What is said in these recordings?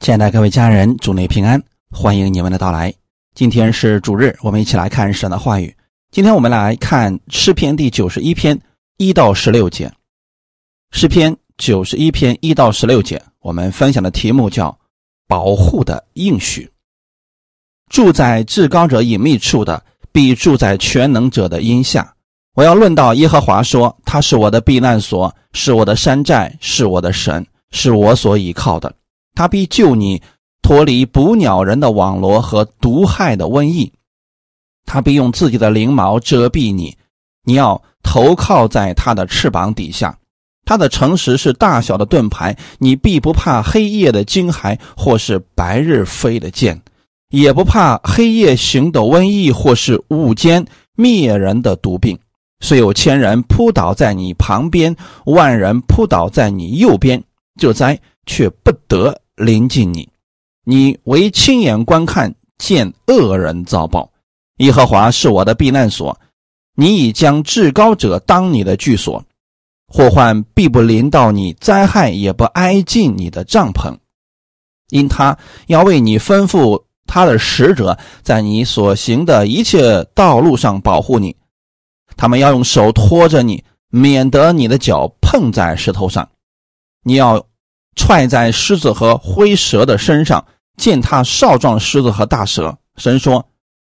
亲爱的各位家人，祝你平安，欢迎你们的到来。今天是主日，我们一起来看神的话语。今天我们来看诗篇第九十一篇一到十六节。诗篇九十一篇一到十六节，我们分享的题目叫“保护的应许”。住在至高者隐秘处的，必住在全能者的荫下。我要论到耶和华说：“他是我的避难所，是我的山寨，是我的神，是我所倚靠的。”他必救你脱离捕鸟人的网罗和毒害的瘟疫，他必用自己的翎毛遮蔽你，你要投靠在他的翅膀底下。他的诚实是大小的盾牌，你必不怕黑夜的惊骇，或是白日飞的箭，也不怕黑夜行的瘟疫，或是午间灭人的毒病。虽有千人扑倒在你旁边，万人扑倒在你右边，这灾却不得。临近你，你唯亲眼观看，见恶人遭报。耶和华是我的避难所，你已将至高者当你的居所，祸患必不临到你，灾害也不挨近你的帐篷，因他要为你吩咐他的使者，在你所行的一切道路上保护你。他们要用手托着你，免得你的脚碰在石头上。你要。踹在狮子和灰蛇的身上，践踏少壮狮子和大蛇。神说：“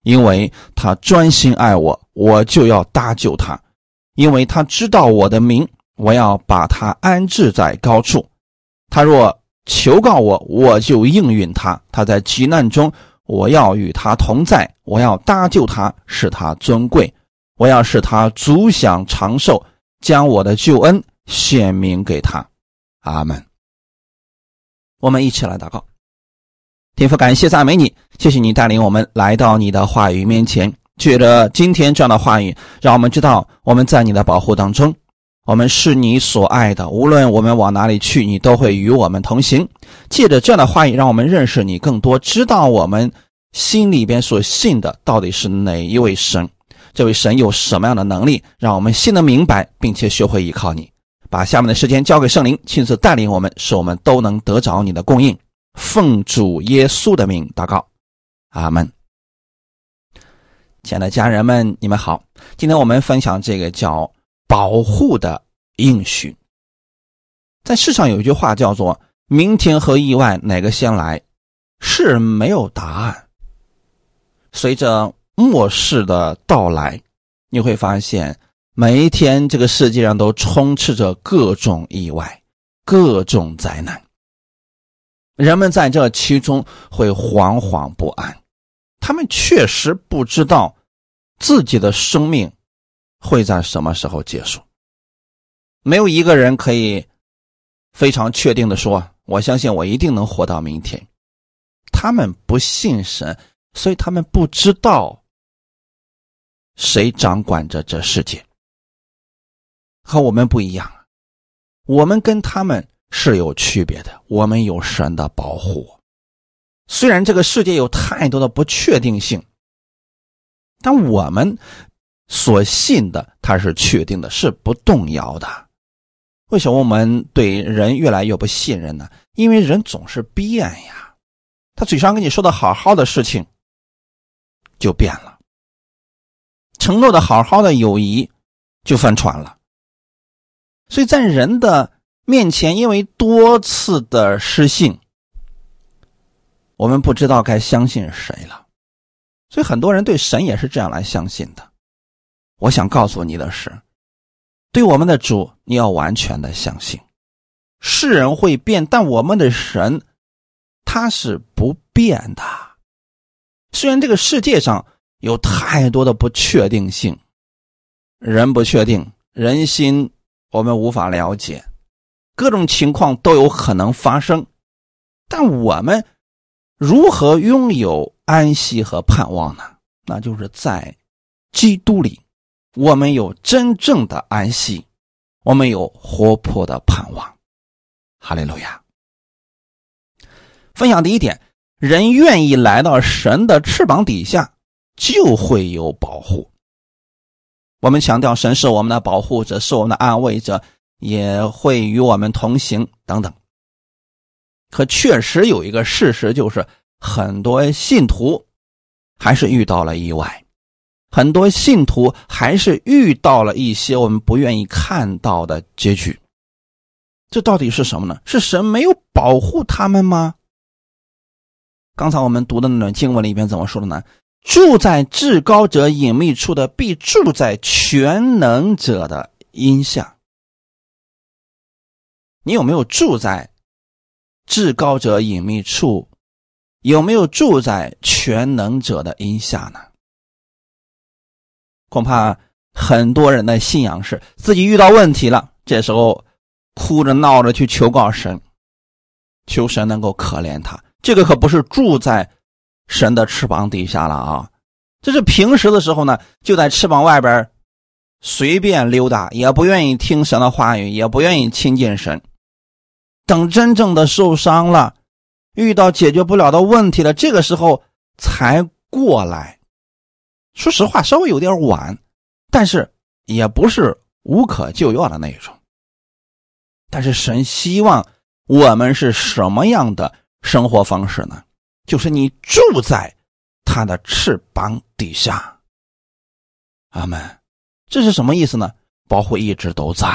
因为他专心爱我，我就要搭救他；因为他知道我的名，我要把他安置在高处。他若求告我，我就应允他。他在急难中，我要与他同在，我要搭救他，使他尊贵。我要使他足享长寿，将我的救恩显明给他。”阿门。我们一起来祷告，天父，感谢赞美你，谢谢你带领我们来到你的话语面前。借着今天这样的话语，让我们知道我们在你的保护当中，我们是你所爱的。无论我们往哪里去，你都会与我们同行。借着这样的话语，让我们认识你更多，知道我们心里边所信的到底是哪一位神，这位神有什么样的能力，让我们信得明白，并且学会依靠你。把下面的时间交给圣灵，亲自带领我们，使我们都能得着你的供应。奉主耶稣的名祷告，阿门。亲爱的家人们，你们好。今天我们分享这个叫“保护的应许”。在世上有一句话叫做“明天和意外哪个先来”，是没有答案。随着末世的到来，你会发现。每一天，这个世界上都充斥着各种意外、各种灾难。人们在这其中会惶惶不安，他们确实不知道自己的生命会在什么时候结束。没有一个人可以非常确定的说：“我相信我一定能活到明天。”他们不信神，所以他们不知道谁掌管着这世界。和我们不一样，我们跟他们是有区别的。我们有神的保护，虽然这个世界有太多的不确定性，但我们所信的它是确定的，是不动摇的。为什么我们对人越来越不信任呢？因为人总是变呀，他嘴上跟你说的好好的事情就变了，承诺的好好的友谊就翻船了。所以在人的面前，因为多次的失信，我们不知道该相信谁了。所以很多人对神也是这样来相信的。我想告诉你的是，对我们的主，你要完全的相信。世人会变，但我们的神他是不变的。虽然这个世界上有太多的不确定性，人不确定，人心。我们无法了解，各种情况都有可能发生，但我们如何拥有安息和盼望呢？那就是在基督里，我们有真正的安息，我们有活泼的盼望。哈利路亚！分享第一点，人愿意来到神的翅膀底下，就会有保护。我们强调神是我们的保护者，是我们的安慰者，也会与我们同行等等。可确实有一个事实，就是很多信徒还是遇到了意外，很多信徒还是遇到了一些我们不愿意看到的结局。这到底是什么呢？是神没有保护他们吗？刚才我们读的那段经文里边怎么说的呢？住在至高者隐秘处的，必住在全能者的荫下。你有没有住在？至高者隐秘处，有没有住在全能者的荫下呢？恐怕很多人的信仰是自己遇到问题了，这时候哭着闹着去求告神，求神能够可怜他。这个可不是住在神的翅膀底下了啊！这是平时的时候呢，就在翅膀外边随便溜达，也不愿意听神的话语，也不愿意亲近神。等真正的受伤了，遇到解决不了的问题了，这个时候才过来。说实话，稍微有点晚，但是也不是无可救药的那一种。但是神希望我们是什么样的生活方式呢？就是你住在他的翅膀底下。阿门。这是什么意思呢？保护一直都在。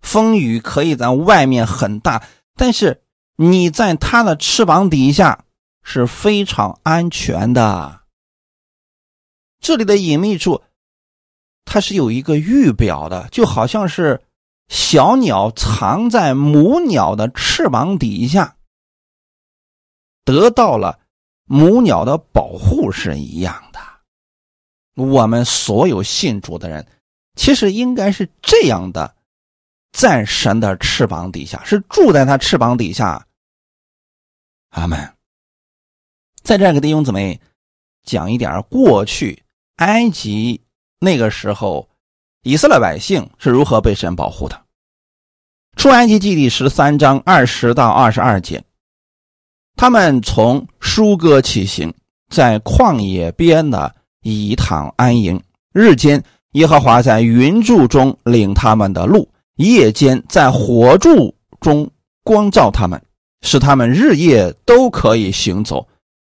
风雨可以在外面很大，但是你在它的翅膀底下是非常安全的。这里的隐秘处，它是有一个预表的，就好像是小鸟藏在母鸟的翅膀底下，得到了母鸟的保护是一样的。我们所有信主的人，其实应该是这样的。在神的翅膀底下，是住在他翅膀底下。阿门。在这个弟兄姊妹讲一点过去埃及那个时候，以色列百姓是如何被神保护的。出埃及记第十三章二十到二十二节，他们从舒哥起行，在旷野边的以躺安营。日间，耶和华在云柱中领他们的路。夜间在火柱中光照他们，使他们日夜都可以行走。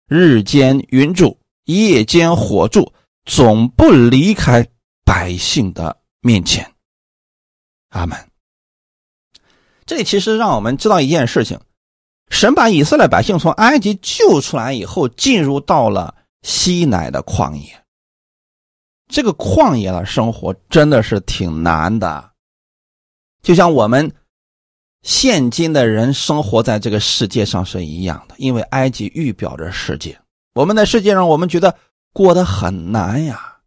日间云柱，夜间火柱，总不离开百姓的面前。阿门。这里其实让我们知道一件事情：神把以色列百姓从埃及救出来以后，进入到了西乃的旷野。这个旷野的生活真的是挺难的。就像我们现今的人生活在这个世界上是一样的，因为埃及预表着世界。我们在世界上，我们觉得过得很难呀。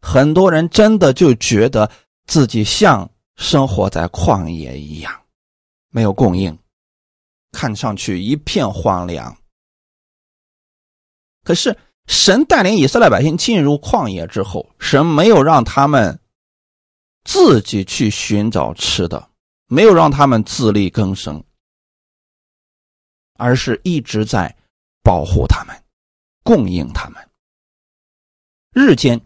很多人真的就觉得自己像生活在旷野一样，没有供应，看上去一片荒凉。可是神带领以色列百姓进入旷野之后，神没有让他们。自己去寻找吃的，没有让他们自力更生，而是一直在保护他们，供应他们。日间，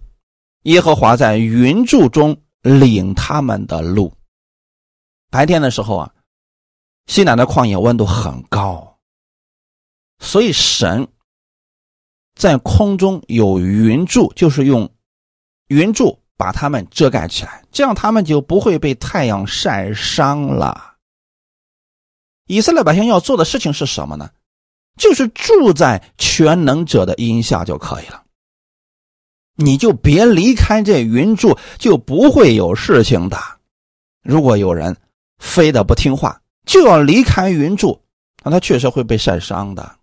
耶和华在云柱中领他们的路。白天的时候啊，西南的旷野温度很高，所以神在空中有云柱，就是用云柱。把他们遮盖起来，这样他们就不会被太阳晒伤了。以色列百姓要做的事情是什么呢？就是住在全能者的荫下就可以了。你就别离开这云柱，就不会有事情的。如果有人非得不听话，就要离开云柱，那他确实会被晒伤的。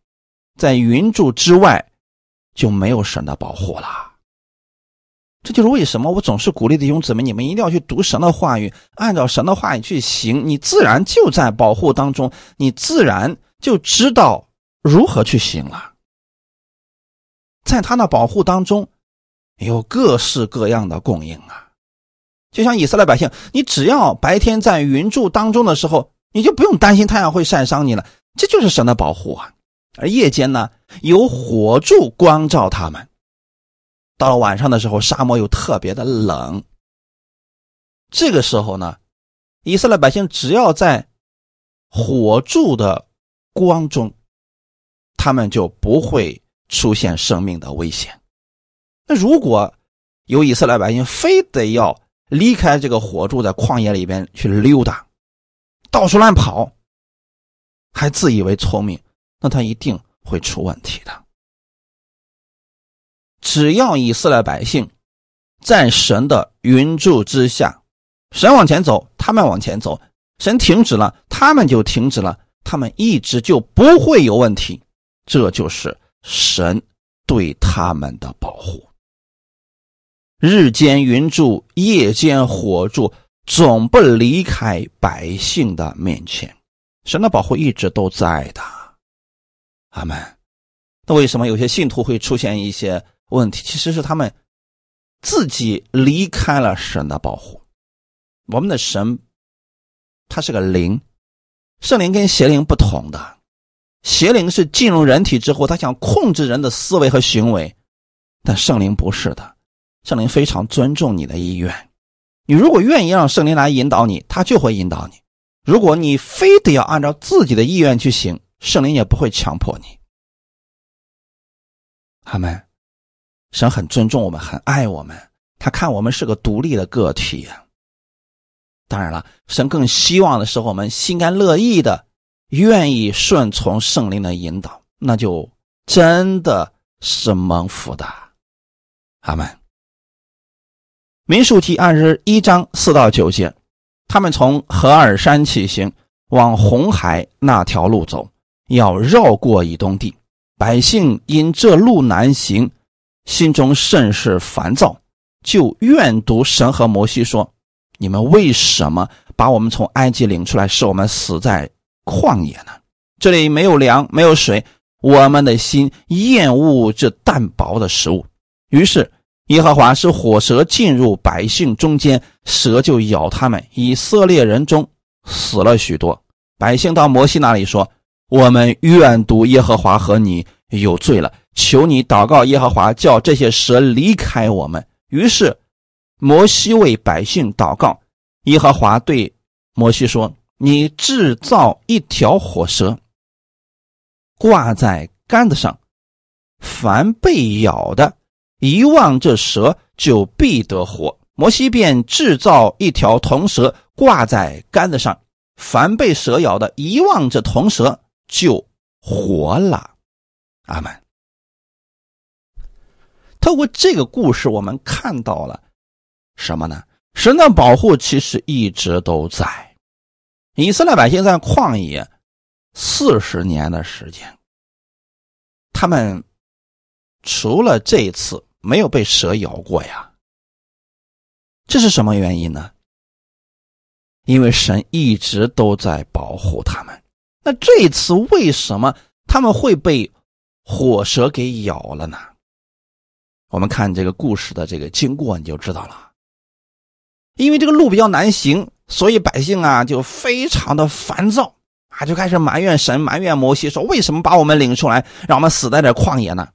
在云柱之外，就没有神的保护了。这就是为什么我总是鼓励弟兄姊妹，你们一定要去读神的话语，按照神的话语去行，你自然就在保护当中，你自然就知道如何去行了。在他那保护当中，有各式各样的供应啊，就像以色列百姓，你只要白天在云柱当中的时候，你就不用担心太阳会晒伤你了，这就是神的保护啊。而夜间呢，有火柱光照他们。到了晚上的时候，沙漠又特别的冷。这个时候呢，以色列百姓只要在火柱的光中，他们就不会出现生命的危险。那如果有以色列百姓非得要离开这个火柱，在旷野里边去溜达，到处乱跑，还自以为聪明，那他一定会出问题的。只要以色列百姓在神的云柱之下，神往前走，他们往前走；神停止了，他们就停止了，他们一直就不会有问题。这就是神对他们的保护。日间云柱，夜间火柱，总不离开百姓的面前。神的保护一直都在的。阿门。那为什么有些信徒会出现一些问题？其实是他们自己离开了神的保护。我们的神，他是个灵，圣灵跟邪灵不同的。邪灵是进入人体之后，他想控制人的思维和行为，但圣灵不是的。圣灵非常尊重你的意愿，你如果愿意让圣灵来引导你，他就会引导你；如果你非得要按照自己的意愿去行，圣灵也不会强迫你。阿门。神很尊重我们，很爱我们，他看我们是个独立的个体呀。当然了，神更希望的是我们心甘乐意的，愿意顺从圣灵的引导，那就真的是蒙福的。阿门。民数记二十一章四到九节，他们从何尔山起行，往红海那条路走，要绕过以东地。百姓因这路难行，心中甚是烦躁，就怨读神和摩西说：“你们为什么把我们从埃及领出来，使我们死在旷野呢？这里没有粮，没有水，我们的心厌恶这淡薄的食物。”于是。耶和华是火蛇进入百姓中间，蛇就咬他们。以色列人中死了许多。百姓到摩西那里说：“我们愿读耶和华和你有罪了，求你祷告耶和华，叫这些蛇离开我们。”于是摩西为百姓祷告。耶和华对摩西说：“你制造一条火蛇，挂在杆子上，凡被咬的。”一望这蛇就必得活。摩西便制造一条铜蛇挂在杆子上，凡被蛇咬的，一望这铜蛇就活了。阿门。透过这个故事，我们看到了什么呢？神的保护其实一直都在。以色列百姓在旷野四十年的时间，他们除了这一次。没有被蛇咬过呀，这是什么原因呢？因为神一直都在保护他们。那这次为什么他们会被火蛇给咬了呢？我们看这个故事的这个经过，你就知道了。因为这个路比较难行，所以百姓啊就非常的烦躁啊，就开始埋怨神，埋怨摩西，说为什么把我们领出来，让我们死在这旷野呢？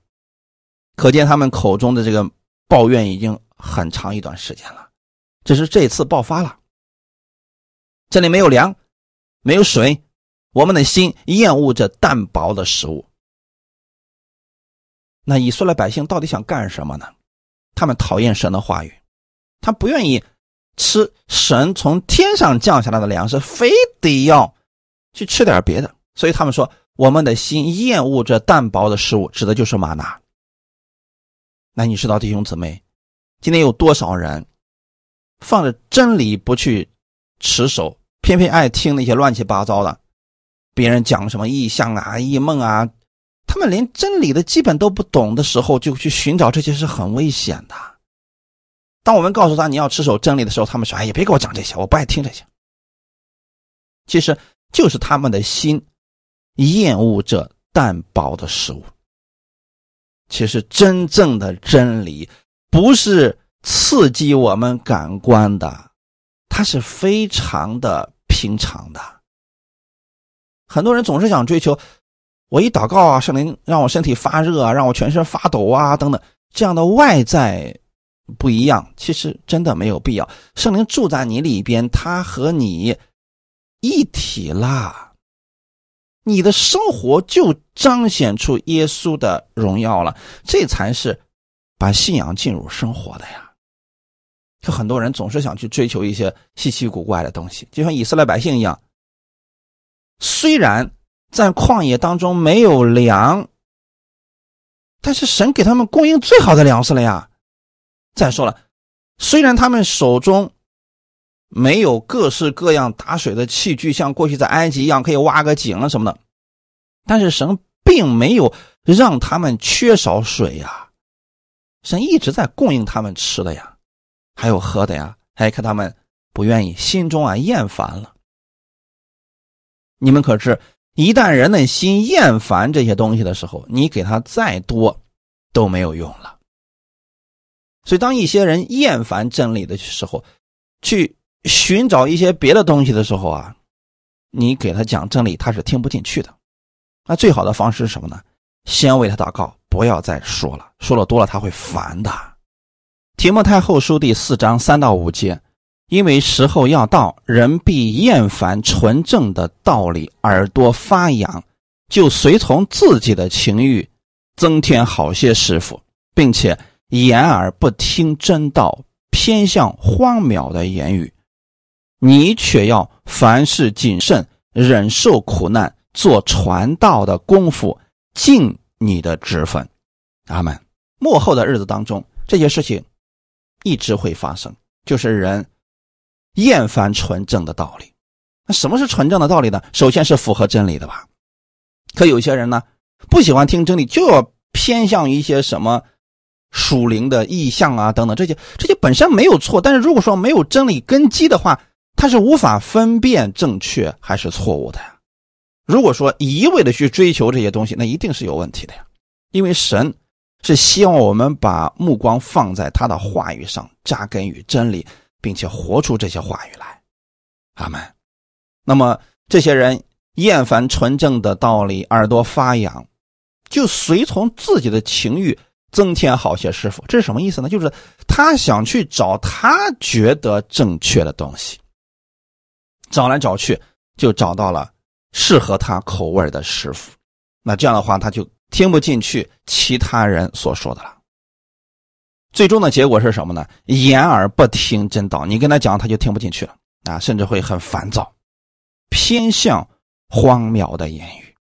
可见他们口中的这个抱怨已经很长一段时间了，只是这次爆发了。这里没有粮，没有水，我们的心厌恶着淡薄的食物。那以色列百姓到底想干什么呢？他们讨厌神的话语，他不愿意吃神从天上降下来的粮食，非得要去吃点别的。所以他们说，我们的心厌恶着淡薄的食物，指的就是玛拿。那你知道弟兄姊妹，今天有多少人放着真理不去持守，偏偏爱听那些乱七八糟的，别人讲什么异象啊、异梦啊，他们连真理的基本都不懂的时候，就去寻找这些是很危险的。当我们告诉他你要持守真理的时候，他们说：“哎呀，别给我讲这些，我不爱听这些。”其实就是他们的心厌恶这淡薄的食物。其实，真正的真理不是刺激我们感官的，它是非常的平常的。很多人总是想追求，我一祷告啊，圣灵让我身体发热啊，让我全身发抖啊，等等，这样的外在不一样。其实真的没有必要。圣灵住在你里边，他和你一体啦，你的生活就彰显出耶稣的荣耀了。这才是把信仰进入生活的呀。就很多人总是想去追求一些稀奇古怪的东西，就像以色列百姓一样。虽然在旷野当中没有粮，但是神给他们供应最好的粮食了呀。再说了，虽然他们手中没有各式各样打水的器具，像过去在埃及一样可以挖个井啊什么的，但是神并没有让他们缺少水呀。神一直在供应他们吃的呀，还有喝的呀。还看他们不愿意，心中啊厌烦了。你们可知，一旦人的心厌烦这些东西的时候，你给他再多都没有用了。所以，当一些人厌烦真理的时候，去寻找一些别的东西的时候啊，你给他讲真理，他是听不进去的。那最好的方式是什么呢？先为他祷告，不要再说了，说了多了他会烦的。提摩太后书第四章三到五节。因为时候要到，人必厌烦纯正的道理，耳朵发痒，就随从自己的情欲，增添好些师傅，并且掩耳不听真道，偏向荒谬的言语。你却要凡事谨慎，忍受苦难，做传道的功夫，尽你的职分。阿门。幕后的日子当中，这些事情一直会发生，就是人。厌烦纯正的道理，那什么是纯正的道理呢？首先是符合真理的吧。可有些人呢，不喜欢听真理，就要偏向一些什么属灵的意象啊等等这些，这些本身没有错。但是如果说没有真理根基的话，他是无法分辨正确还是错误的呀。如果说一味的去追求这些东西，那一定是有问题的呀。因为神是希望我们把目光放在他的话语上，扎根于真理。并且活出这些话语来，阿门。那么这些人厌烦纯正的道理，耳朵发痒，就随从自己的情欲，增添好些师傅。这是什么意思呢？就是他想去找他觉得正确的东西，找来找去就找到了适合他口味的师傅。那这样的话，他就听不进去其他人所说的了。最终的结果是什么呢？掩耳不听真道，你跟他讲，他就听不进去了啊，甚至会很烦躁，偏向荒谬的言语。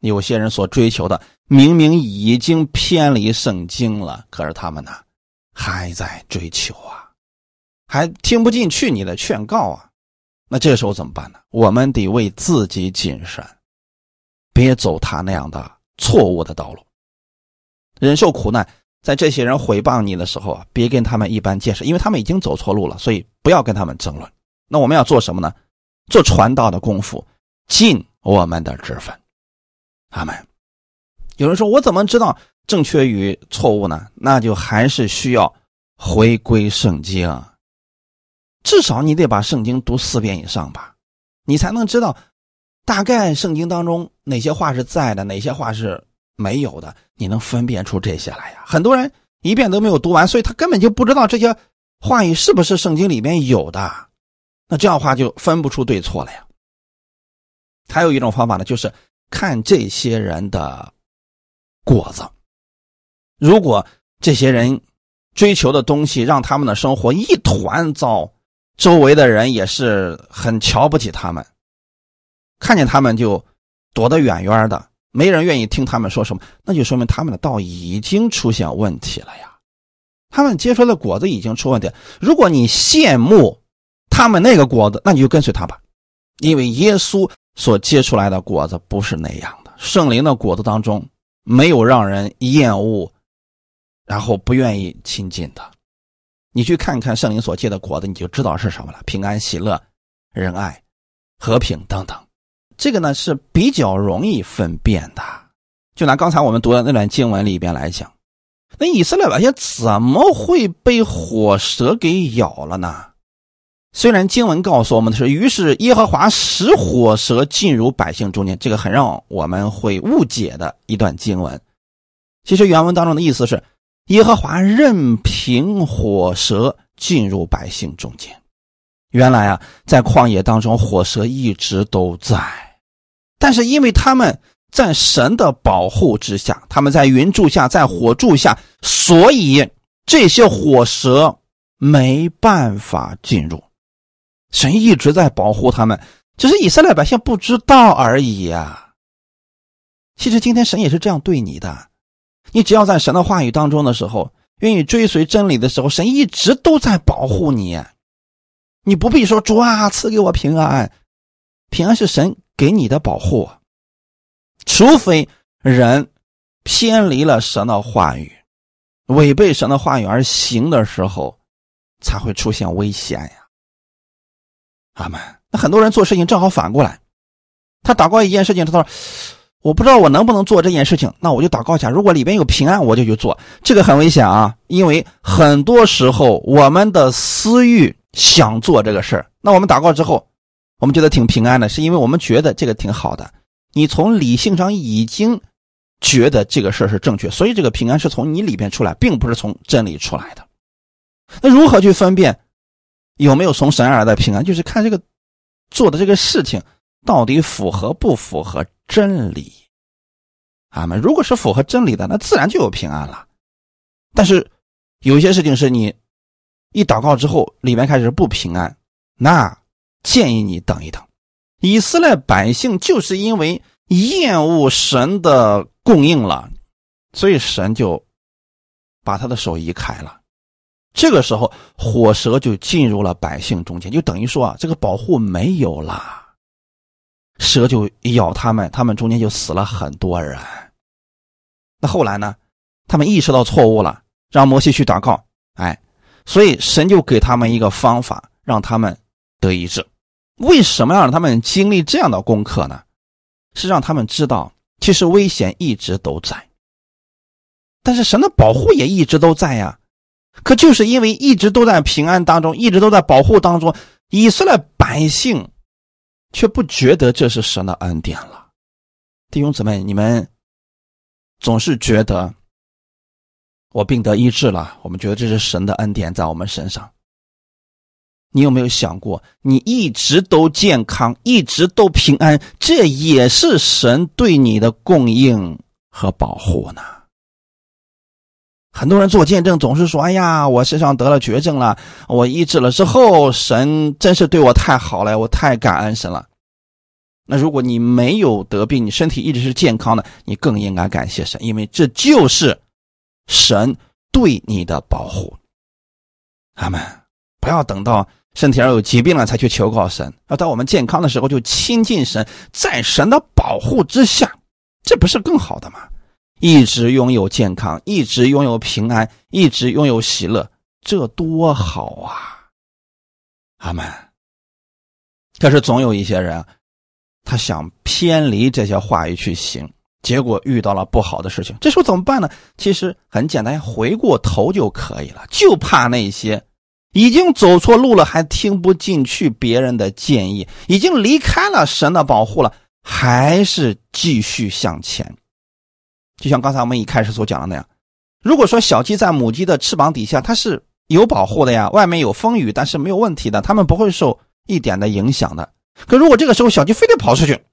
有些人所追求的，明明已经偏离圣经了，可是他们呢，还在追求啊，还听不进去你的劝告啊。那这个时候怎么办呢？我们得为自己谨慎，别走他那样的错误的道路，忍受苦难。在这些人毁谤你的时候啊，别跟他们一般见识，因为他们已经走错路了，所以不要跟他们争论。那我们要做什么呢？做传道的功夫，尽我们的职分。阿门。有人说，我怎么知道正确与错误呢？那就还是需要回归圣经，至少你得把圣经读四遍以上吧，你才能知道大概圣经当中哪些话是在的，哪些话是。没有的，你能分辨出这些来呀？很多人一遍都没有读完，所以他根本就不知道这些话语是不是圣经里面有的。那这样的话就分不出对错了呀。还有一种方法呢，就是看这些人的果子。如果这些人追求的东西让他们的生活一团糟，周围的人也是很瞧不起他们，看见他们就躲得远远的。没人愿意听他们说什么，那就说明他们的道已经出现问题了呀。他们结出的果子已经出问题。如果你羡慕他们那个果子，那你就跟随他吧，因为耶稣所结出来的果子不是那样的。圣灵的果子当中没有让人厌恶，然后不愿意亲近的。你去看看圣灵所结的果子，你就知道是什么了：平安、喜乐、仁爱、和平等等。这个呢是比较容易分辨的，就拿刚才我们读的那段经文里边来讲，那以色列百姓怎么会被火蛇给咬了呢？虽然经文告诉我们的是，于是耶和华使火蛇进入百姓中间，这个很让我们会误解的一段经文。其实原文当中的意思是，耶和华任凭火蛇进入百姓中间。原来啊，在旷野当中，火蛇一直都在。但是因为他们在神的保护之下，他们在云柱下，在火柱下，所以这些火蛇没办法进入。神一直在保护他们，只是以色列百姓不知道而已呀。其实今天神也是这样对你的，你只要在神的话语当中的时候，愿意追随真理的时候，神一直都在保护你。你不必说主啊，赐给我平安，平安是神给你的保护，除非人偏离了神的话语，违背神的话语而行的时候，才会出现危险呀。阿门。那很多人做事情正好反过来，他祷告一件事情，他说：“我不知道我能不能做这件事情，那我就祷告一下，如果里边有平安，我就去做。”这个很危险啊，因为很多时候我们的私欲。想做这个事儿，那我们祷告之后，我们觉得挺平安的，是因为我们觉得这个挺好的。你从理性上已经觉得这个事儿是正确，所以这个平安是从你里边出来，并不是从真理出来的。那如何去分辨有没有从神而来的平安？就是看这个做的这个事情到底符合不符合真理。啊们，如果是符合真理的，那自然就有平安了。但是有些事情是你。一祷告之后，里面开始不平安，那建议你等一等。以色列百姓就是因为厌恶神的供应了，所以神就把他的手移开了。这个时候，火蛇就进入了百姓中间，就等于说啊，这个保护没有了，蛇就咬他们，他们中间就死了很多人。那后来呢？他们意识到错误了，让摩西去祷告，哎。所以神就给他们一个方法，让他们得医治。为什么要让他们经历这样的功课呢？是让他们知道，其实危险一直都在，但是神的保护也一直都在呀。可就是因为一直都在平安当中，一直都在保护当中，以色列百姓却不觉得这是神的恩典了。弟兄姊妹，你们总是觉得。我病得医治了，我们觉得这是神的恩典在我们身上。你有没有想过，你一直都健康，一直都平安，这也是神对你的供应和保护呢？很多人做见证总是说：“哎呀，我身上得了绝症了，我医治了之后，神真是对我太好了，我太感恩神了。”那如果你没有得病，你身体一直是健康的，你更应该感谢神，因为这就是。神对你的保护，阿门！不要等到身体上有疾病了才去求告神，要到我们健康的时候就亲近神，在神的保护之下，这不是更好的吗？一直拥有健康，一直拥有平安，一直拥有喜乐，这多好啊！阿门。可是总有一些人，他想偏离这些话语去行。结果遇到了不好的事情，这时候怎么办呢？其实很简单，回过头就可以了。就怕那些已经走错路了，还听不进去别人的建议，已经离开了神的保护了，还是继续向前。就像刚才我们一开始所讲的那样，如果说小鸡在母鸡的翅膀底下，它是有保护的呀，外面有风雨，但是没有问题的，它们不会受一点的影响的。可如果这个时候小鸡非得跑出去，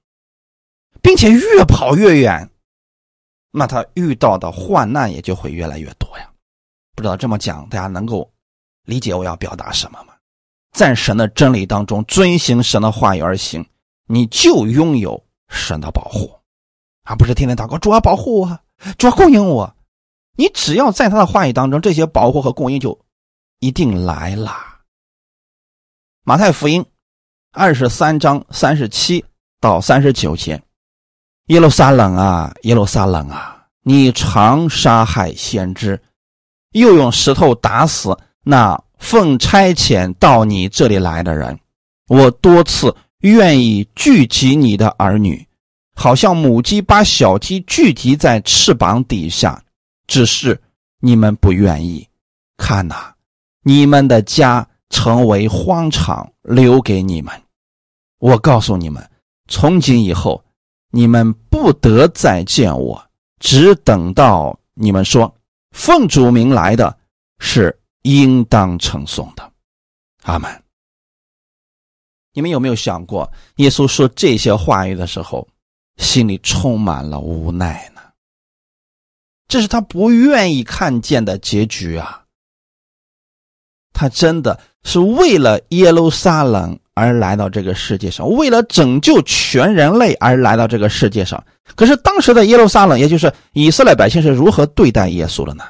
并且越跑越远，那他遇到的患难也就会越来越多呀。不知道这么讲，大家能够理解我要表达什么吗？在神的真理当中遵行神的话语而行，你就拥有神的保护，而不是天天祷告主啊保护我，主啊供应我。你只要在他的话语当中，这些保护和供应就一定来了。马太福音二十三章三十七到三十九节。耶路撒冷啊，耶路撒冷啊！你常杀害先知，又用石头打死那奉差遣到你这里来的人。我多次愿意聚集你的儿女，好像母鸡把小鸡聚集在翅膀底下，只是你们不愿意。看呐，你们的家成为荒场，留给你们。我告诉你们，从今以后。你们不得再见我，只等到你们说奉主名来的是应当称颂的。阿门。你们有没有想过，耶稣说这些话语的时候，心里充满了无奈呢。这是他不愿意看见的结局啊！他真的是为了耶路撒冷而来到这个世界上，为了拯救全人类而来到这个世界上。可是当时的耶路撒冷，也就是以色列百姓是如何对待耶稣的呢？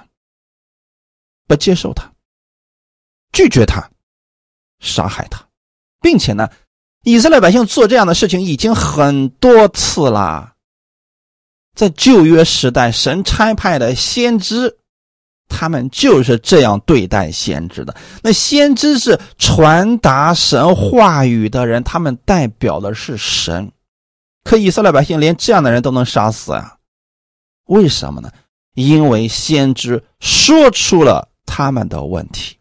不接受他，拒绝他，杀害他，并且呢，以色列百姓做这样的事情已经很多次了。在旧约时代，神差派的先知，他们就是这样对待先知的。那先知是传达神话语的人，他们代表的是神。可以色列百姓连这样的人都能杀死啊？为什么呢？因为先知说出了他们的问题。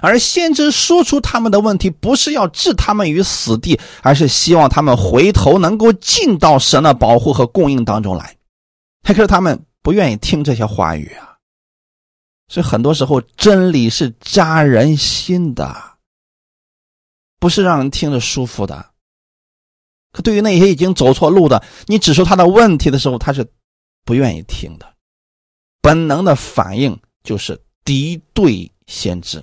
而先知说出他们的问题，不是要置他们于死地，而是希望他们回头能够进到神的保护和供应当中来。可是他们不愿意听这些话语啊，所以很多时候真理是扎人心的，不是让人听着舒服的。可对于那些已经走错路的，你指出他的问题的时候，他是不愿意听的，本能的反应就是敌对先知。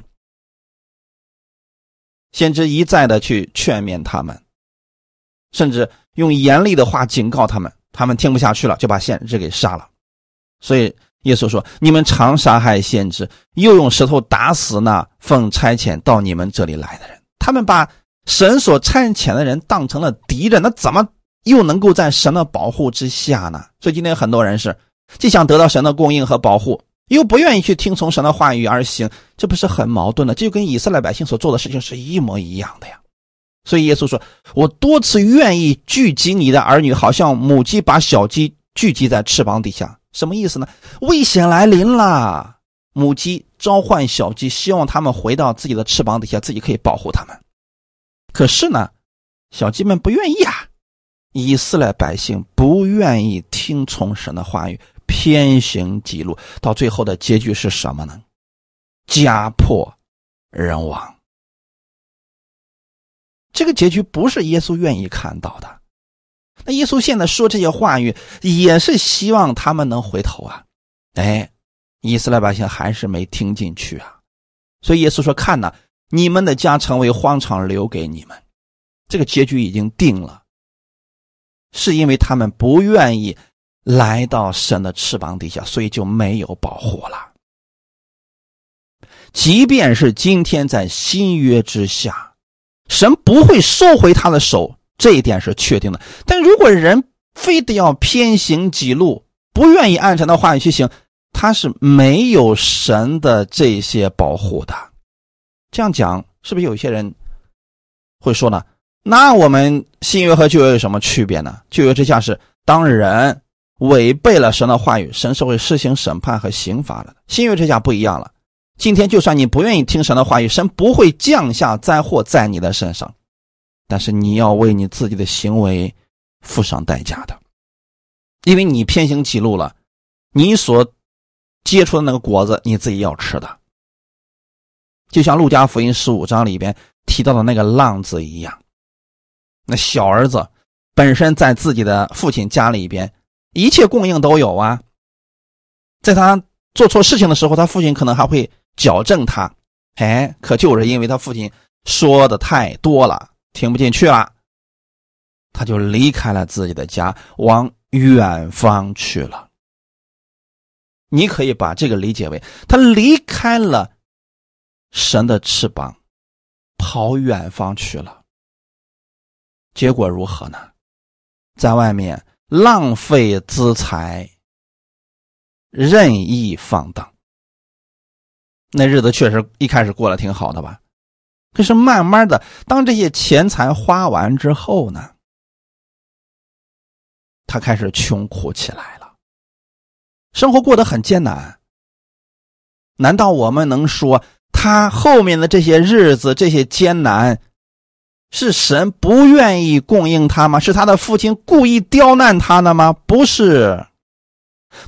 先知一再的去劝勉他们，甚至用严厉的话警告他们，他们听不下去了，就把先知给杀了。所以耶稣说：“你们常杀害先知，又用石头打死那奉差遣到你们这里来的人。他们把神所差遣的人当成了敌人，那怎么又能够在神的保护之下呢？所以今天很多人是既想得到神的供应和保护。”又不愿意去听从神的话语而行，这不是很矛盾的？这就跟以色列百姓所做的事情是一模一样的呀。所以耶稣说：“我多次愿意聚集你的儿女，好像母鸡把小鸡聚集在翅膀底下。”什么意思呢？危险来临了，母鸡召唤小鸡，希望它们回到自己的翅膀底下，自己可以保护它们。可是呢，小鸡们不愿意啊。以色列百姓不愿意听从神的话语。偏行己路，到最后的结局是什么呢？家破人亡。这个结局不是耶稣愿意看到的。那耶稣现在说这些话语，也是希望他们能回头啊。哎，以色列百姓还是没听进去啊。所以耶稣说：“看呐，你们的家成为荒场，留给你们。这个结局已经定了，是因为他们不愿意。”来到神的翅膀底下，所以就没有保护了。即便是今天在新约之下，神不会收回他的手，这一点是确定的。但如果人非得要偏行己路，不愿意按神的话语去行，他是没有神的这些保护的。这样讲，是不是有些人会说呢？那我们新约和旧约有什么区别呢？旧约之下是当人。违背了神的话语，神是会施行审判和刑罚的。新约之下不一样了。今天就算你不愿意听神的话语，神不会降下灾祸在你的身上，但是你要为你自己的行为付上代价的，因为你偏行己路了，你所结出的那个果子你自己要吃的。就像路加福音十五章里边提到的那个浪子一样，那小儿子本身在自己的父亲家里边。一切供应都有啊，在他做错事情的时候，他父亲可能还会矫正他，哎，可就是因为他父亲说的太多了，听不进去了，他就离开了自己的家，往远方去了。你可以把这个理解为他离开了神的翅膀，跑远方去了。结果如何呢？在外面。浪费资财，任意放荡，那日子确实一开始过得挺好的吧？可是慢慢的，当这些钱财花完之后呢，他开始穷苦起来了，生活过得很艰难。难道我们能说他后面的这些日子、这些艰难？是神不愿意供应他吗？是他的父亲故意刁难他的吗？不是，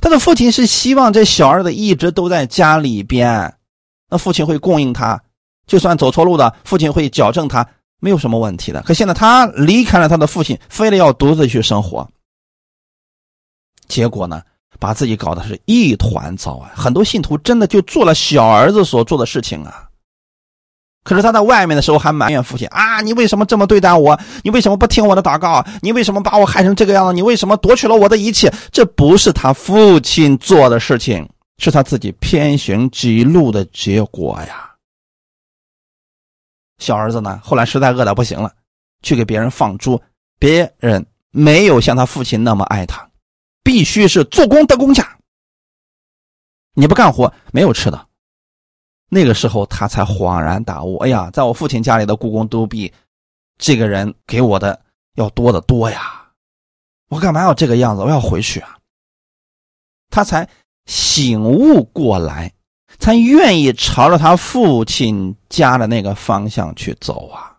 他的父亲是希望这小儿子一直都在家里边，那父亲会供应他，就算走错路的，父亲会矫正他，没有什么问题的。可现在他离开了他的父亲，非得要独自去生活，结果呢，把自己搞得是一团糟啊！很多信徒真的就做了小儿子所做的事情啊。可是他在外面的时候还埋怨父亲啊，你为什么这么对待我？你为什么不听我的祷告？你为什么把我害成这个样子？你为什么夺取了我的一切？这不是他父亲做的事情，是他自己偏行己路的结果呀。小儿子呢，后来实在饿得不行了，去给别人放猪，别人没有像他父亲那么爱他，必须是做工得工价，你不干活没有吃的。那个时候他才恍然大悟：“哎呀，在我父亲家里的故宫都比这个人给我的要多得多呀！我干嘛要这个样子？我要回去啊！”他才醒悟过来，才愿意朝着他父亲家的那个方向去走啊！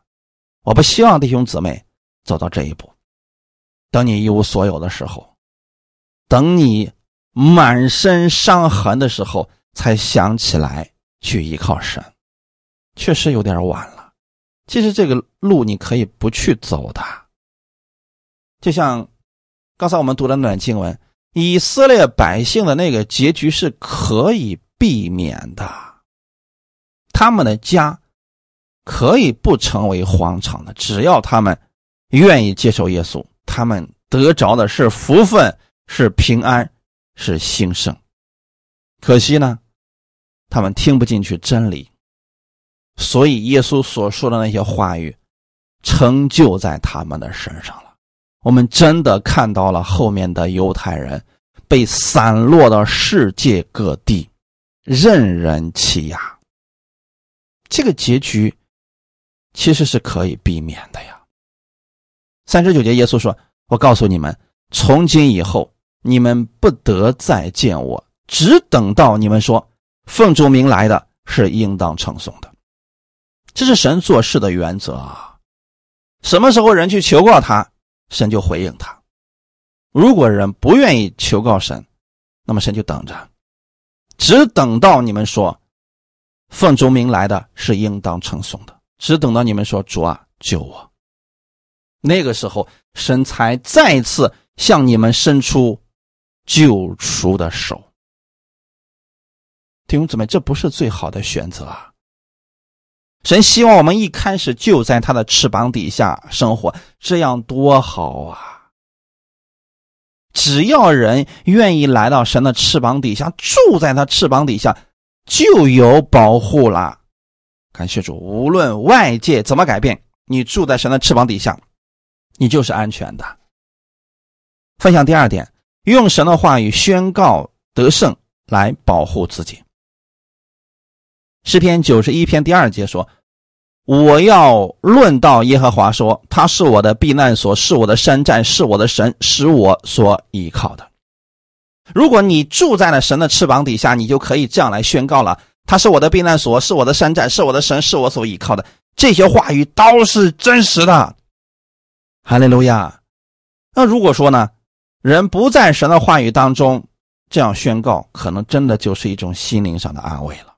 我不希望弟兄姊妹走到这一步。等你一无所有的时候，等你满身伤痕的时候，才想起来。去依靠神，确实有点晚了。其实这个路你可以不去走的。就像刚才我们读的那段经文，以色列百姓的那个结局是可以避免的，他们的家可以不成为荒场的，只要他们愿意接受耶稣，他们得着的是福分，是平安，是兴盛。可惜呢。他们听不进去真理，所以耶稣所说的那些话语成就在他们的身上了。我们真的看到了后面的犹太人被散落到世界各地，任人欺压。这个结局其实是可以避免的呀。三十九节，耶稣说：“我告诉你们，从今以后，你们不得再见我，只等到你们说。”奉主名来的是应当称颂的，这是神做事的原则啊。什么时候人去求告他，神就回应他；如果人不愿意求告神，那么神就等着，只等到你们说奉主名来的是应当称颂的，只等到你们说主啊救我，那个时候神才再次向你们伸出救赎的手。弟兄姊妹，这不是最好的选择啊！神希望我们一开始就在他的翅膀底下生活，这样多好啊！只要人愿意来到神的翅膀底下，住在他翅膀底下，就有保护了。感谢主，无论外界怎么改变，你住在神的翅膀底下，你就是安全的。分享第二点，用神的话语宣告得胜，来保护自己。诗篇九十一篇第二节说：“我要论到耶和华说，他是我的避难所，是我的山寨，是我的神，是我所依靠的。”如果你住在了神的翅膀底下，你就可以这样来宣告了：“他是我的避难所，是我的山寨，是我的神，是我所依靠的。”这些话语都是真实的。哈利路亚。那如果说呢，人不在神的话语当中这样宣告，可能真的就是一种心灵上的安慰了。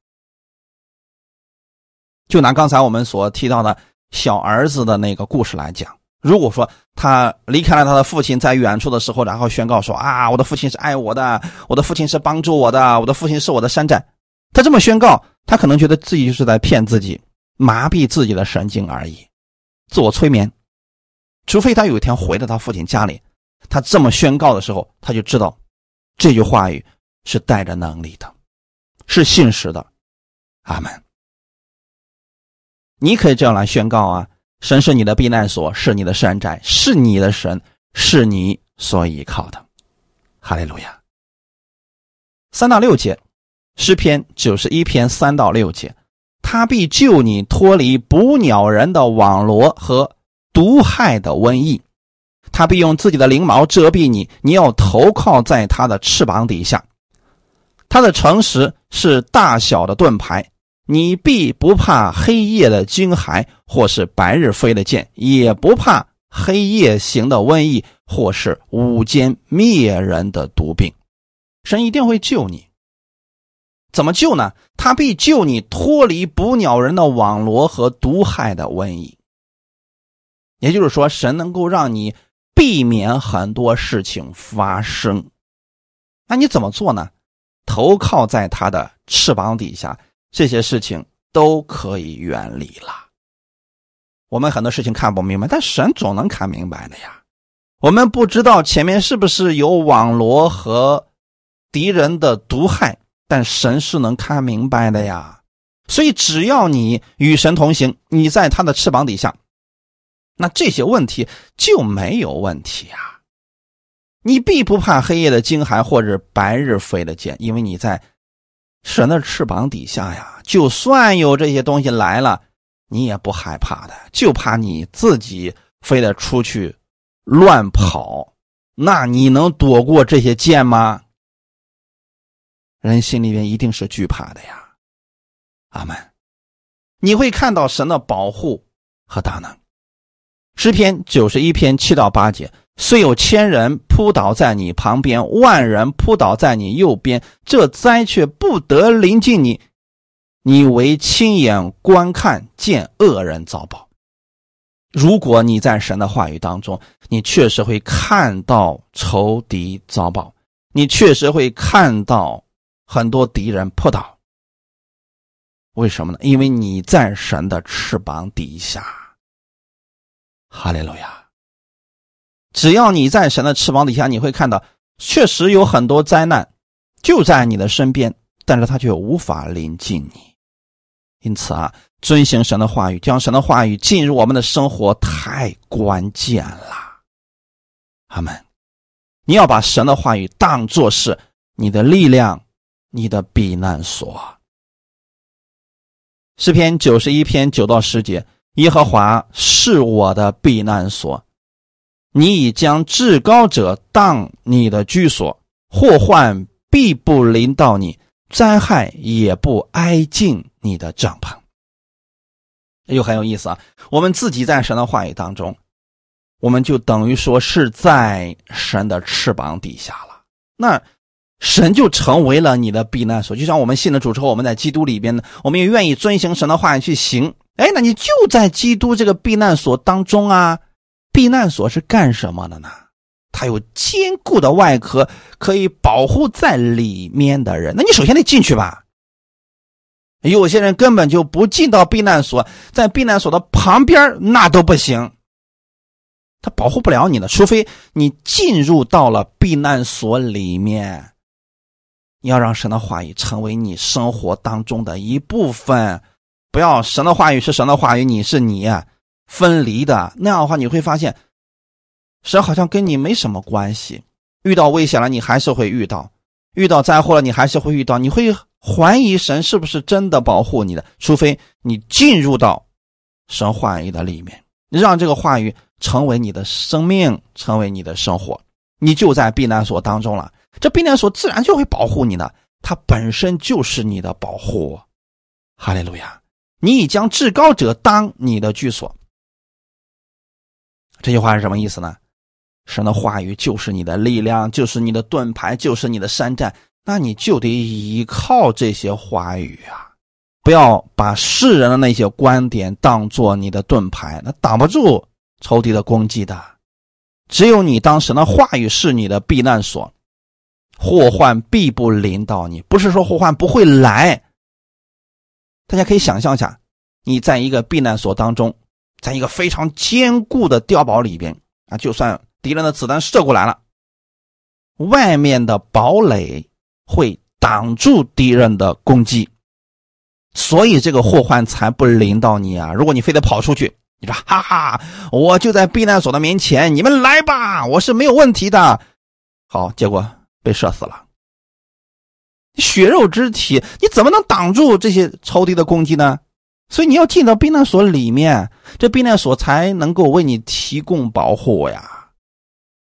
就拿刚才我们所提到的小儿子的那个故事来讲，如果说他离开了他的父亲，在远处的时候，然后宣告说：“啊，我的父亲是爱我的，我的父亲是帮助我的，我的父亲是我的山寨。”他这么宣告，他可能觉得自己就是在骗自己，麻痹自己的神经而已，自我催眠。除非他有一天回到他父亲家里，他这么宣告的时候，他就知道这句话语是带着能力的，是信实的。阿门。你可以这样来宣告啊：神是你的避难所，是你的山寨，是你的神，是你所依靠的。哈利路亚。三到六节，诗篇九十一篇三到六节，他必救你脱离捕鸟人的网罗和毒害的瘟疫，他必用自己的翎毛遮蔽你，你要投靠在他的翅膀底下。他的诚实是大小的盾牌。你必不怕黑夜的惊骇，或是白日飞的箭，也不怕黑夜行的瘟疫，或是午间灭人的毒病。神一定会救你。怎么救呢？他必救你脱离捕鸟人的网罗和毒害的瘟疫。也就是说，神能够让你避免很多事情发生。那你怎么做呢？投靠在他的翅膀底下，这些事情都可以远离了。我们很多事情看不明白，但神总能看明白的呀。我们不知道前面是不是有网罗和敌人的毒害，但神是能看明白的呀。所以，只要你与神同行，你在他的翅膀底下。那这些问题就没有问题呀，你必不怕黑夜的惊寒或者白日飞的箭，因为你在神的翅膀底下呀。就算有这些东西来了，你也不害怕的，就怕你自己非得出去乱跑，那你能躲过这些箭吗？人心里面一定是惧怕的呀。阿门。你会看到神的保护和大能。诗篇九十一篇七到八节：虽有千人扑倒在你旁边，万人扑倒在你右边，这灾却不得临近你。你为亲眼观看，见恶人遭报。如果你在神的话语当中，你确实会看到仇敌遭报，你确实会看到很多敌人扑倒。为什么呢？因为你在神的翅膀底下。哈利路亚！只要你在神的翅膀底下，你会看到，确实有很多灾难就在你的身边，但是他却无法临近你。因此啊，遵行神的话语，将神的话语进入我们的生活，太关键了。阿门！你要把神的话语当作是你的力量，你的避难所。诗篇九十一篇九到十节。耶和华是我的避难所，你已将至高者当你的居所，祸患必不临到你，灾害也不挨近你的帐篷。又很有意思啊！我们自己在神的话语当中，我们就等于说是在神的翅膀底下了。那神就成为了你的避难所，就像我们信了主之后，我们在基督里边呢，我们也愿意遵行神的话语去行。哎，那你就在基督这个避难所当中啊！避难所是干什么的呢？它有坚固的外壳，可以保护在里面的人。那你首先得进去吧。有些人根本就不进到避难所，在避难所的旁边那都不行，他保护不了你的，除非你进入到了避难所里面。你要让神的话语成为你生活当中的一部分。不要神的话语是神的话语，你是你分离的那样的话，你会发现神好像跟你没什么关系。遇到危险了，你还是会遇到；遇到灾祸了，你还是会遇到。你会怀疑神是不是真的保护你的，除非你进入到神话语的里面，让这个话语成为你的生命，成为你的生活，你就在避难所当中了。这避难所自然就会保护你的，它本身就是你的保护。哈利路亚。你已将至高者当你的居所，这句话是什么意思呢？神的话语就是你的力量，就是你的盾牌，就是你的山寨，那你就得依靠这些话语啊！不要把世人的那些观点当做你的盾牌，那挡不住仇敌的攻击的。只有你当神的话语是你的避难所，祸患必不临到你。不是说祸患不会来。大家可以想象一下，你在一个避难所当中，在一个非常坚固的碉堡里边啊，就算敌人的子弹射过来了，外面的堡垒会挡住敌人的攻击，所以这个祸患才不临到你啊！如果你非得跑出去，你说哈哈，我就在避难所的面前，你们来吧，我是没有问题的。好，结果被射死了。血肉之体，你怎么能挡住这些仇敌的攻击呢？所以你要进到避难所里面，这避难所才能够为你提供保护呀。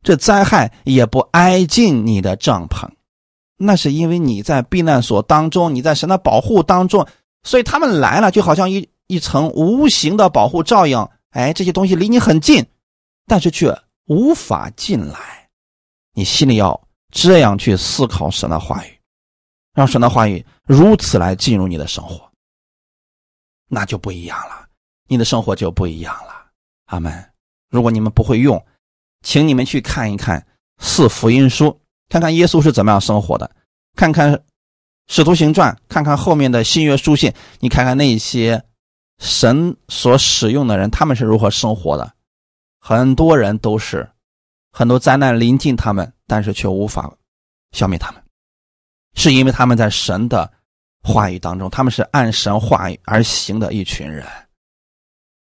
这灾害也不挨近你的帐篷，那是因为你在避难所当中，你在神的保护当中，所以他们来了就好像一一层无形的保护照应。哎，这些东西离你很近，但是却无法进来。你心里要这样去思考神的话语。让神的话语如此来进入你的生活，那就不一样了，你的生活就不一样了。阿门。如果你们不会用，请你们去看一看四福音书，看看耶稣是怎么样生活的，看看使徒行传，看看后面的新约书信，你看看那些神所使用的人，他们是如何生活的。很多人都是很多灾难临近他们，但是却无法消灭他们，是因为他们在神的话语当中，他们是按神话语而行的一群人。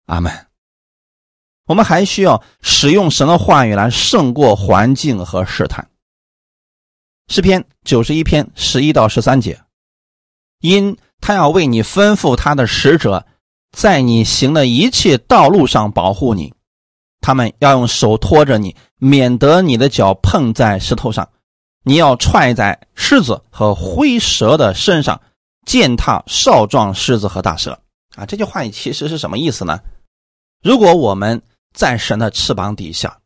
阿门。我们还需要使用神的话语来胜过环境和试探。诗篇九十一篇十一到十三节，因他要为你吩咐他的使者，在你行的一切道路上保护你，他们要用手托着你，免得你的脚碰在石头上。你要踹在狮子和灰蛇的身上，践踏少壮狮子和大蛇。啊，这句话其实是什么意思呢？如果我们在神的翅膀底下，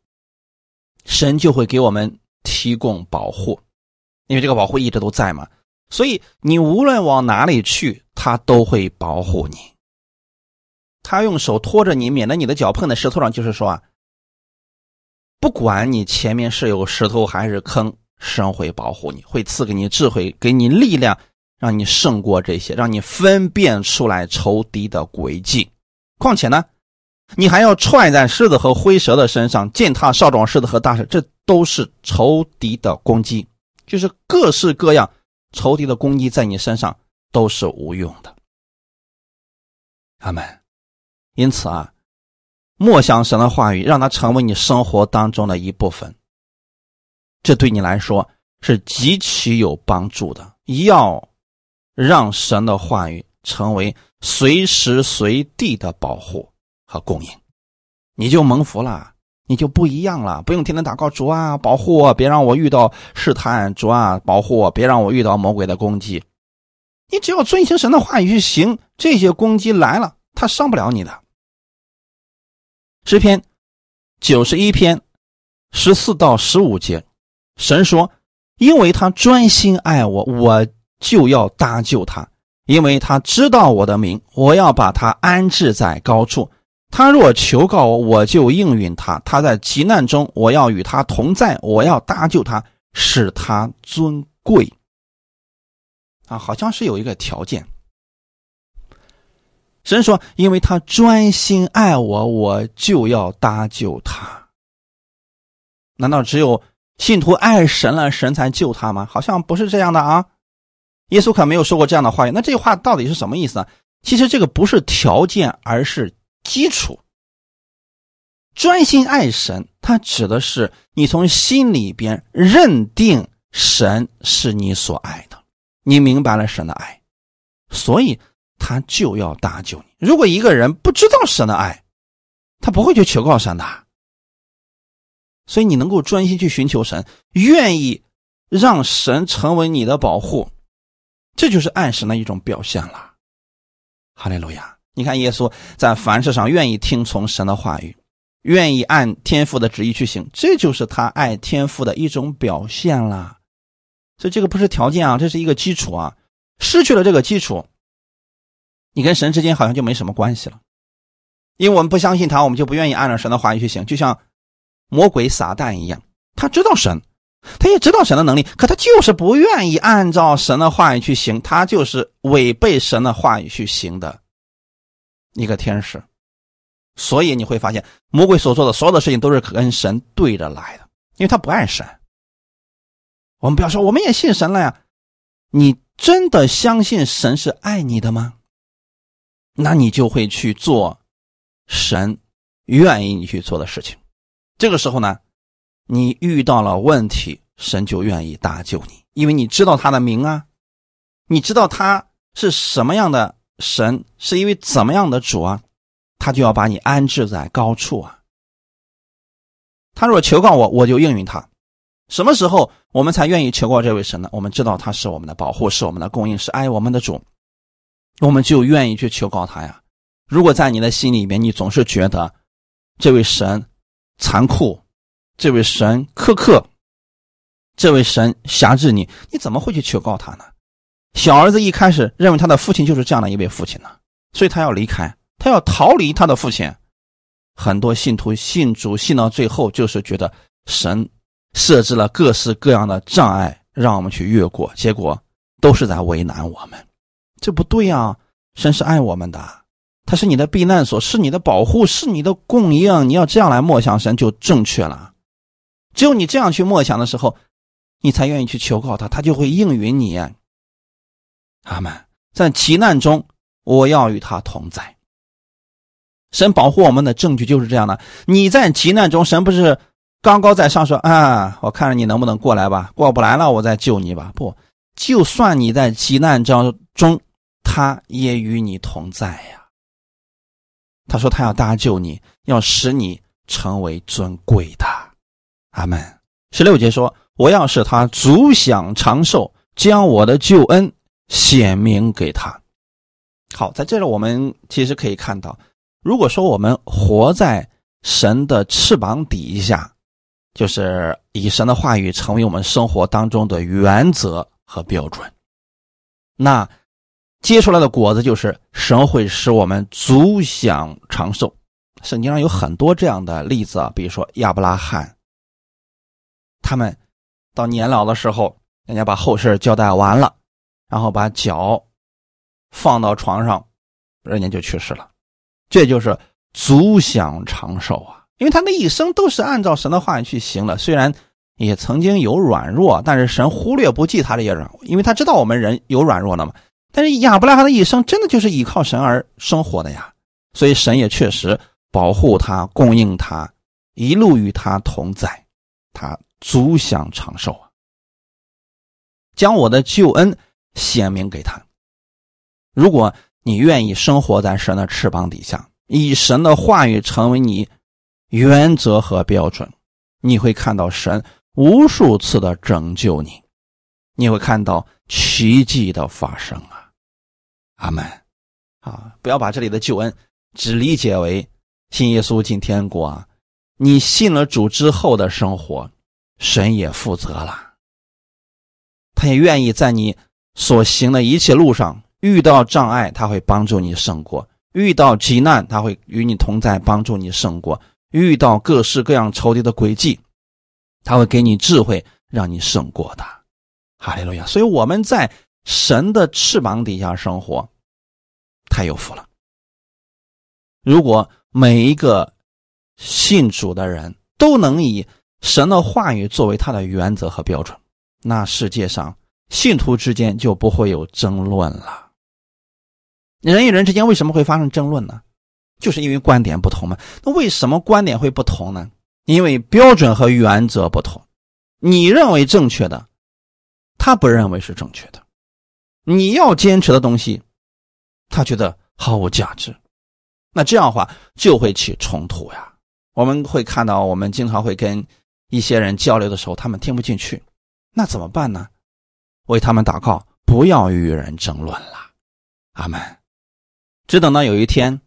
神就会给我们提供保护，因为这个保护一直都在嘛。所以你无论往哪里去，他都会保护你。他用手托着你，免得你的脚碰在石头上。就是说啊，不管你前面是有石头还是坑，神会保护你，会赐给你智慧，给你力量，让你胜过这些，让你分辨出来仇敌的诡计。况且呢？你还要踹在狮子和灰蛇的身上，践踏少壮狮子和大蛇，这都是仇敌的攻击，就是各式各样仇敌的攻击在你身上都是无用的。阿门。因此啊，默想神的话语，让它成为你生活当中的一部分，这对你来说是极其有帮助的。要让神的话语成为随时随地的保护。和供应，你就蒙福了，你就不一样了，不用天天祷告主啊，保护我，别让我遇到试探，主啊，保护我，别让我遇到魔鬼的攻击。你只要遵行神的话语去行，这些攻击来了，他伤不了你的。诗篇九十一篇十四到十五节，神说：“因为他专心爱我，我就要搭救他；因为他知道我的名，我要把他安置在高处。”他若求告我，我就应允他；他在急难中，我要与他同在，我要搭救他，使他尊贵。啊，好像是有一个条件。神说：“因为他专心爱我，我就要搭救他。”难道只有信徒爱神了，神才救他吗？好像不是这样的啊！耶稣可没有说过这样的话语。那这话到底是什么意思呢？其实这个不是条件，而是。基础，专心爱神，它指的是你从心里边认定神是你所爱的，你明白了神的爱，所以他就要搭救你。如果一个人不知道神的爱，他不会去求告神的。所以你能够专心去寻求神，愿意让神成为你的保护，这就是爱神的一种表现了。哈利路亚。你看，耶稣在凡事上愿意听从神的话语，愿意按天父的旨意去行，这就是他爱天父的一种表现啦。所以这个不是条件啊，这是一个基础啊。失去了这个基础，你跟神之间好像就没什么关系了。因为我们不相信他，我们就不愿意按照神的话语去行，就像魔鬼撒旦一样，他知道神，他也知道神的能力，可他就是不愿意按照神的话语去行，他就是违背神的话语去行的。一个天使，所以你会发现魔鬼所做的所有的事情都是跟神对着来的，因为他不爱神。我们不要说我们也信神了呀，你真的相信神是爱你的吗？那你就会去做神愿意你去做的事情。这个时候呢，你遇到了问题，神就愿意搭救你，因为你知道他的名啊，你知道他是什么样的。神是因为怎么样的主啊，他就要把你安置在高处啊。他若求告我，我就应允他。什么时候我们才愿意求告这位神呢？我们知道他是我们的保护，是我们的供应，是爱我们的主，我们就愿意去求告他呀。如果在你的心里面，你总是觉得这位神残酷，这位神苛刻，这位神辖制你，你怎么会去求告他呢？小儿子一开始认为他的父亲就是这样的一位父亲呢，所以他要离开，他要逃离他的父亲。很多信徒信主信到最后，就是觉得神设置了各式各样的障碍，让我们去越过，结果都是在为难我们。这不对呀！神是爱我们的，他是你的避难所，是你的保护，是你的供应。你要这样来默想神，就正确了。只有你这样去默想的时候，你才愿意去求告他，他就会应允你。阿门。在急难中，我要与他同在。神保护我们的证据就是这样的。你在急难中，神不是高高在上说：“啊，我看着你能不能过来吧？过不来了，我再救你吧。”不，就算你在急难当中，他也与你同在呀。他说他要搭救你，要使你成为尊贵的。阿门。十六节说：“我要使他足享长寿，将我的救恩显明给他。”好，在这里我们其实可以看到。如果说我们活在神的翅膀底下，就是以神的话语成为我们生活当中的原则和标准，那结出来的果子就是神会使我们足享长寿。圣经上有很多这样的例子啊，比如说亚伯拉罕，他们到年老的时候，人家把后事交代完了，然后把脚放到床上，人家就去世了。这就是足享长寿啊，因为他那一生都是按照神的话语去行的。虽然也曾经有软弱，但是神忽略不计他这些软弱，因为他知道我们人有软弱的嘛。但是亚伯拉罕的一生真的就是依靠神而生活的呀，所以神也确实保护他、供应他，一路与他同在，他足享长寿啊。将我的救恩显明给他，如果。你愿意生活在神的翅膀底下，以神的话语成为你原则和标准，你会看到神无数次的拯救你，你会看到奇迹的发生！阿门！啊，不要把这里的救恩只理解为信耶稣进天国啊！你信了主之后的生活，神也负责了，他也愿意在你所行的一切路上。遇到障碍，他会帮助你胜过；遇到急难，他会与你同在，帮助你胜过；遇到各式各样仇敌的诡计，他会给你智慧，让你胜过的。哈利路亚！所以我们在神的翅膀底下生活，太有福了。如果每一个信主的人都能以神的话语作为他的原则和标准，那世界上信徒之间就不会有争论了。人与人之间为什么会发生争论呢？就是因为观点不同嘛。那为什么观点会不同呢？因为标准和原则不同。你认为正确的，他不认为是正确的。你要坚持的东西，他觉得毫无价值。那这样的话就会起冲突呀。我们会看到，我们经常会跟一些人交流的时候，他们听不进去，那怎么办呢？为他们祷告，不要与人争论了。阿门。只等到有一天，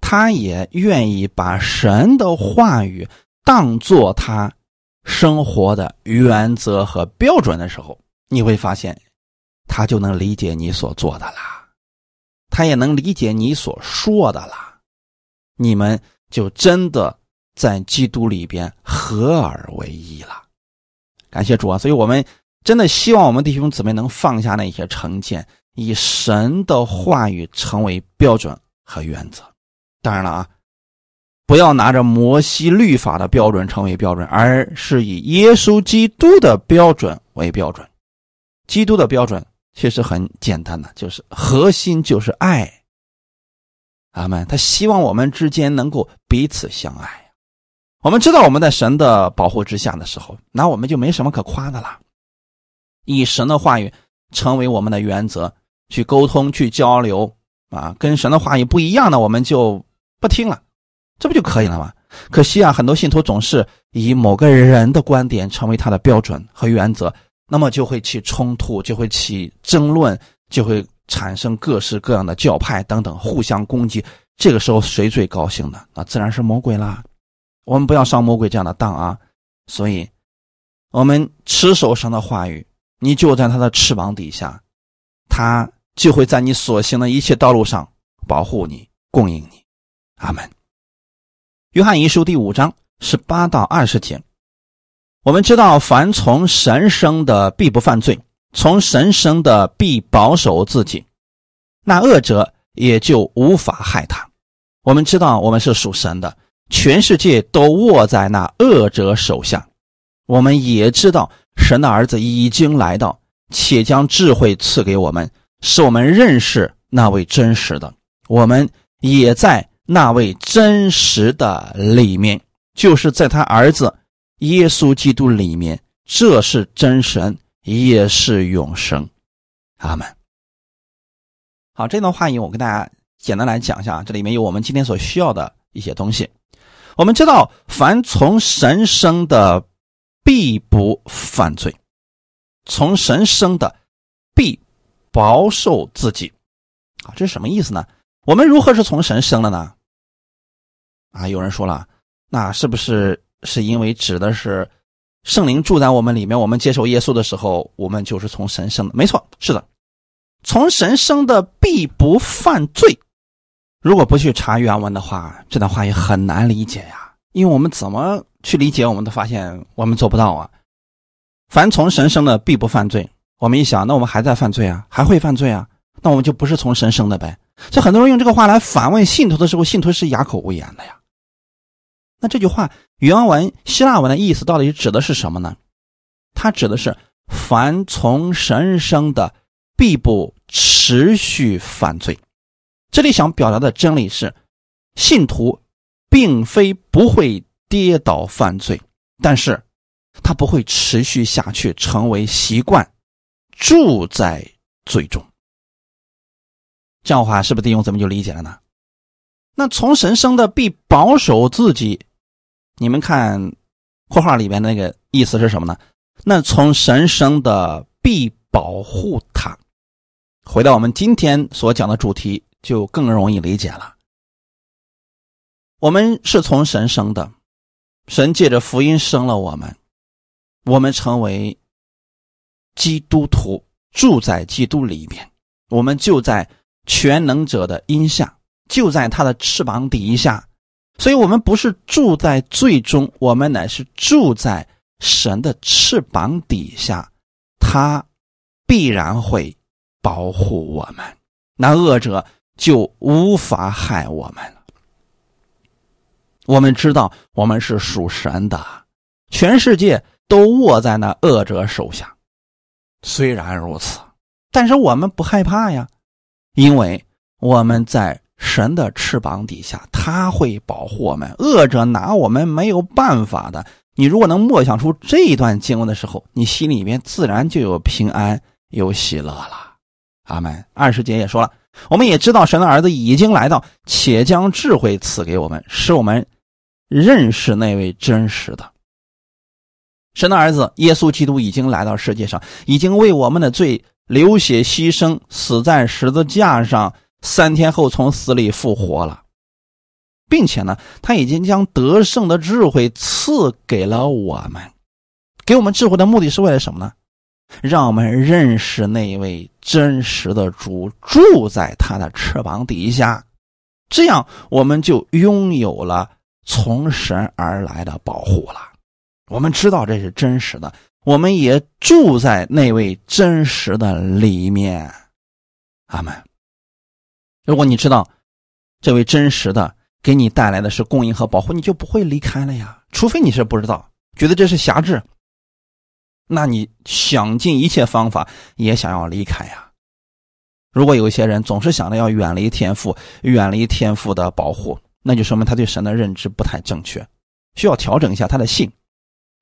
他也愿意把神的话语当做他生活的原则和标准的时候，你会发现，他就能理解你所做的啦，他也能理解你所说的啦，你们就真的在基督里边合而为一了。感谢主啊！所以我们真的希望我们弟兄姊妹能放下那些成见。以神的话语成为标准和原则，当然了啊，不要拿着摩西律法的标准成为标准，而是以耶稣基督的标准为标准。基督的标准其实很简单的，就是核心就是爱。阿门。他希望我们之间能够彼此相爱。我们知道我们在神的保护之下的时候，那我们就没什么可夸的了。以神的话语成为我们的原则。去沟通，去交流啊，跟神的话语不一样的，我们就不听了，这不就可以了吗？可惜啊，很多信徒总是以某个人的观点成为他的标准和原则，那么就会起冲突，就会起争论，就会产生各式各样的教派等等互相攻击。这个时候谁最高兴呢？那自然是魔鬼啦。我们不要上魔鬼这样的当啊！所以，我们持守神的话语，你就在他的翅膀底下，他。就会在你所行的一切道路上保护你、供应你，阿门。约翰一书第五章十八到二十节，我们知道，凡从神生的必不犯罪，从神生的必保守自己，那恶者也就无法害他。我们知道，我们是属神的，全世界都握在那恶者手下。我们也知道，神的儿子已经来到，且将智慧赐给我们，使我们认识那位真实的。我们也在。那位真实的里面，就是在他儿子耶稣基督里面，这是真神，也是永生。阿门。好，这段话语我跟大家简单来讲一下，这里面有我们今天所需要的一些东西。我们知道，凡从神生的，必不犯罪；从神生的，必保守自己。啊，这是什么意思呢？我们如何是从神生的呢？啊，有人说了，那是不是是因为指的是圣灵住在我们里面？我们接受耶稣的时候，我们就是从神生的。没错，是的，从神生的必不犯罪。如果不去查原文的话，这段话也很难理解呀。因为我们怎么去理解，我们都发现我们做不到啊。凡从神生的必不犯罪。我们一想，那我们还在犯罪啊，还会犯罪啊，那我们就不是从神生的呗。所以很多人用这个话来反问信徒的时候，信徒是哑口无言的呀。那这句话原文希腊文的意思到底指的是什么呢？它指的是凡从神生的，必不持续犯罪。这里想表达的真理是，信徒并非不会跌倒犯罪，但是他不会持续下去，成为习惯，住在罪中。这样的话，是不是弟兄咱们就理解了呢？那从神生的必保守自己。你们看，括号里边那个意思是什么呢？那从神生的必保护他。回到我们今天所讲的主题，就更容易理解了。我们是从神生的，神借着福音生了我们，我们成为基督徒，住在基督里面，我们就在全能者的荫下，就在他的翅膀底下。所以，我们不是住在最终，我们乃是住在神的翅膀底下，他必然会保护我们，那恶者就无法害我们了。我们知道，我们是属神的，全世界都握在那恶者手下。虽然如此，但是我们不害怕呀，因为我们在。神的翅膀底下，他会保护我们，恶者拿我们没有办法的。你如果能默想出这一段经文的时候，你心里面自然就有平安，有喜乐了。阿门。二十节也说了，我们也知道神的儿子已经来到，且将智慧赐给我们，使我们认识那位真实的神的儿子耶稣基督已经来到世界上，已经为我们的罪流血牺牲，死在十字架上。三天后从死里复活了，并且呢，他已经将得胜的智慧赐给了我们。给我们智慧的目的是为了什么呢？让我们认识那位真实的主，住在他的翅膀底下，这样我们就拥有了从神而来的保护了。我们知道这是真实的，我们也住在那位真实的里面。阿门。如果你知道这位真实的给你带来的是供应和保护，你就不会离开了呀。除非你是不知道，觉得这是狭制，那你想尽一切方法也想要离开呀。如果有一些人总是想着要远离天赋，远离天赋的保护，那就说明他对神的认知不太正确，需要调整一下他的性。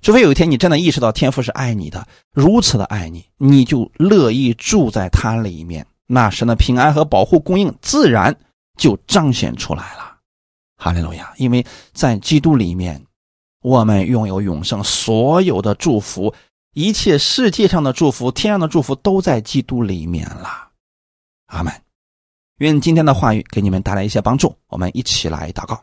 除非有一天你真的意识到天赋是爱你的，如此的爱你，你就乐意住在他里面。那神的平安和保护供应自然就彰显出来了，哈利路亚！因为在基督里面，我们拥有永生，所有的祝福，一切世界上的祝福、天上的祝福都在基督里面了。阿门。愿今天的话语给你们带来一些帮助。我们一起来祷告。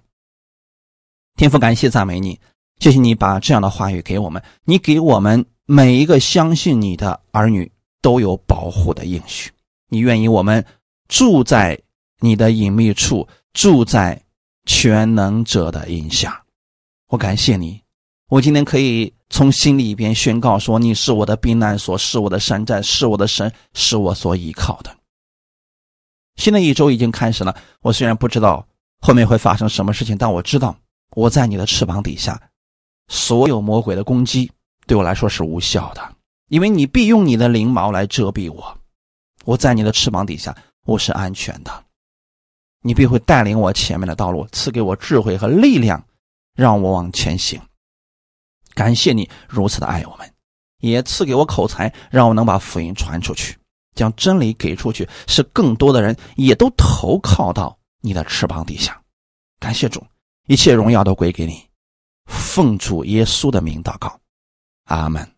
天父，感谢赞美你，谢谢你把这样的话语给我们，你给我们每一个相信你的儿女都有保护的应许。你愿意我们住在你的隐秘处，住在全能者的荫下。我感谢你，我今天可以从心里边宣告说：你是我的避难所，是我的山寨，是我的神，是我所依靠的。新的一周已经开始了，我虽然不知道后面会发生什么事情，但我知道我在你的翅膀底下，所有魔鬼的攻击对我来说是无效的，因为你必用你的翎毛来遮蔽我。我在你的翅膀底下，我是安全的。你必会带领我前面的道路，赐给我智慧和力量，让我往前行。感谢你如此的爱我们，也赐给我口才，让我能把福音传出去。将真理给出去，使更多的人也都投靠到你的翅膀底下。感谢主，一切荣耀都归给你。奉主耶稣的名祷告，阿门。